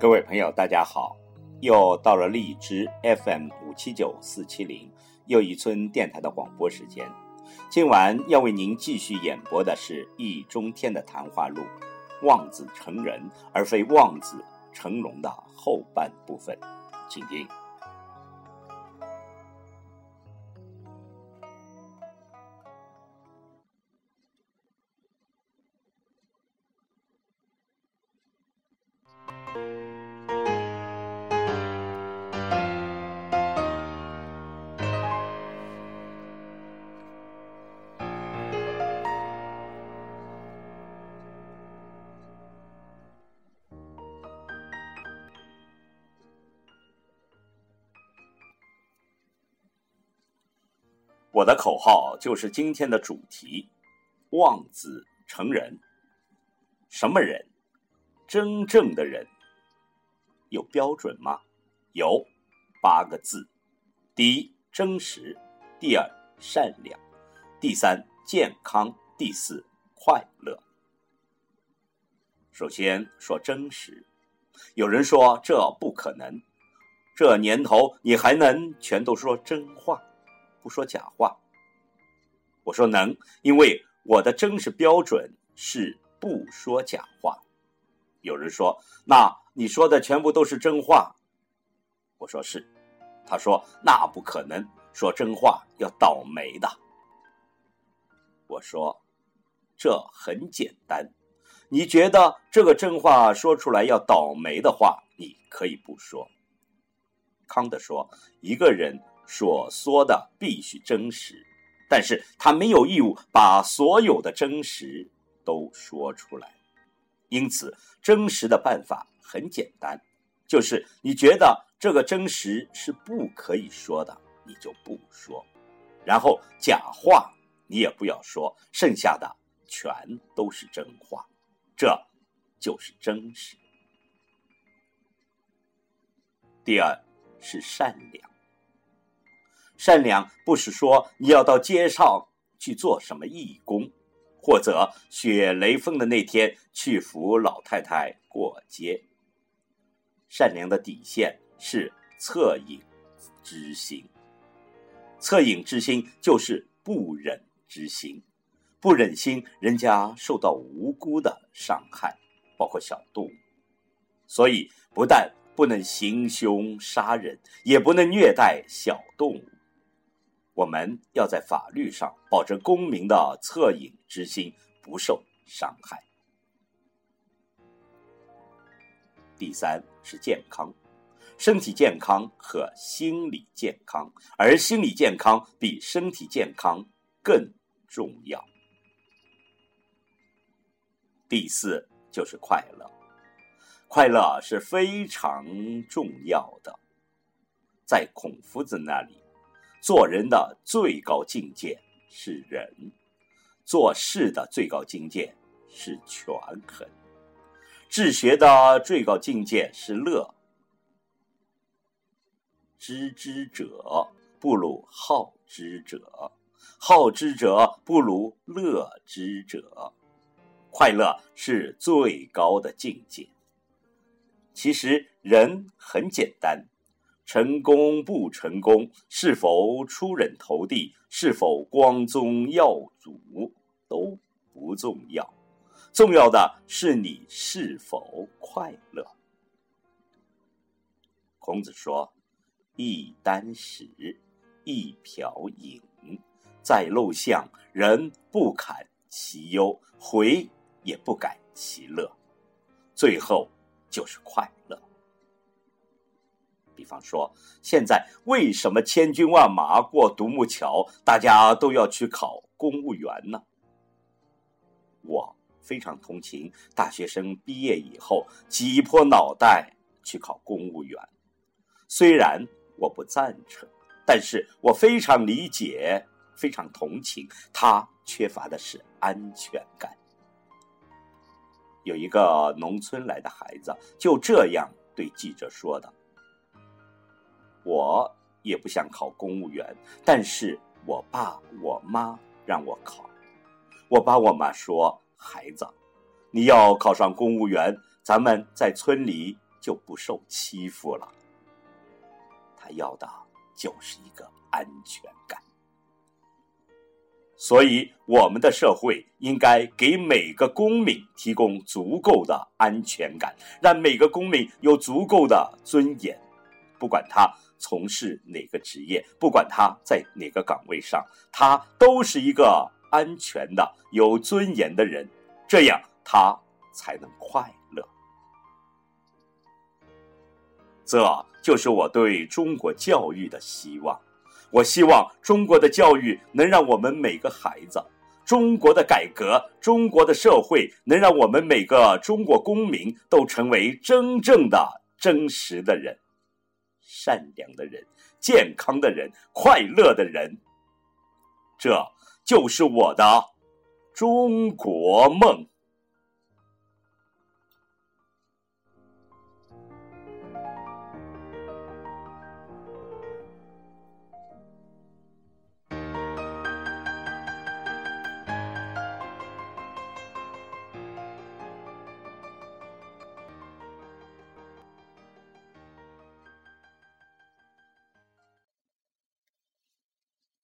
各位朋友，大家好！又到了荔枝 FM 五七九四七零又一村电台的广播时间。今晚要为您继续演播的是易中天的谈话录《望子成人而非望子成龙》的后半部分，请听。我的口号就是今天的主题：望子成人。什么人？真正的人。有标准吗？有，八个字：第一，真实；第二，善良；第三，健康；第四，快乐。首先说真实。有人说这不可能，这年头你还能全都说真话？不说假话，我说能，因为我的真实标准是不说假话。有人说，那你说的全部都是真话？我说是。他说那不可能，说真话要倒霉的。我说这很简单，你觉得这个真话说出来要倒霉的话，你可以不说。康德说，一个人。所说的必须真实，但是他没有义务把所有的真实都说出来。因此，真实的办法很简单，就是你觉得这个真实是不可以说的，你就不说。然后假话你也不要说，剩下的全都是真话，这就是真实。第二是善良。善良不是说你要到街上去做什么义工，或者雪雷锋的那天去扶老太太过街。善良的底线是恻隐之心，恻隐之心就是不忍之心，不忍心人家受到无辜的伤害，包括小动物。所以不但不能行凶杀人，也不能虐待小动物。我们要在法律上保证公民的恻隐之心不受伤害。第三是健康，身体健康和心理健康，而心理健康比身体健康更重要。第四就是快乐，快乐是非常重要的，在孔夫子那里。做人的最高境界是仁，做事的最高境界是权衡，治学的最高境界是乐。知之者不如好之者，好之者不如乐之者。快乐是最高的境界。其实人很简单。成功不成功，是否出人头地，是否光宗耀祖，都不重要。重要的是你是否快乐。孔子说：“一箪食，一瓢饮，在陋巷，人不堪其忧，回也不改其乐，最后就是快乐。”比方说，现在为什么千军万马过独木桥，大家都要去考公务员呢？我非常同情大学生毕业以后挤破脑袋去考公务员，虽然我不赞成，但是我非常理解，非常同情他缺乏的是安全感。有一个农村来的孩子就这样对记者说的。我也不想考公务员，但是我爸我妈让我考。我爸我妈说：“孩子，你要考上公务员，咱们在村里就不受欺负了。他要的就是一个安全感。所以，我们的社会应该给每个公民提供足够的安全感，让每个公民有足够的尊严。不管他从事哪个职业，不管他在哪个岗位上，他都是一个安全的、有尊严的人，这样他才能快乐。这就是我对中国教育的希望。我希望中国的教育能让我们每个孩子，中国的改革，中国的社会能让我们每个中国公民都成为真正的、真实的人，善良的人，健康的人，快乐的人。这就是我的中国梦。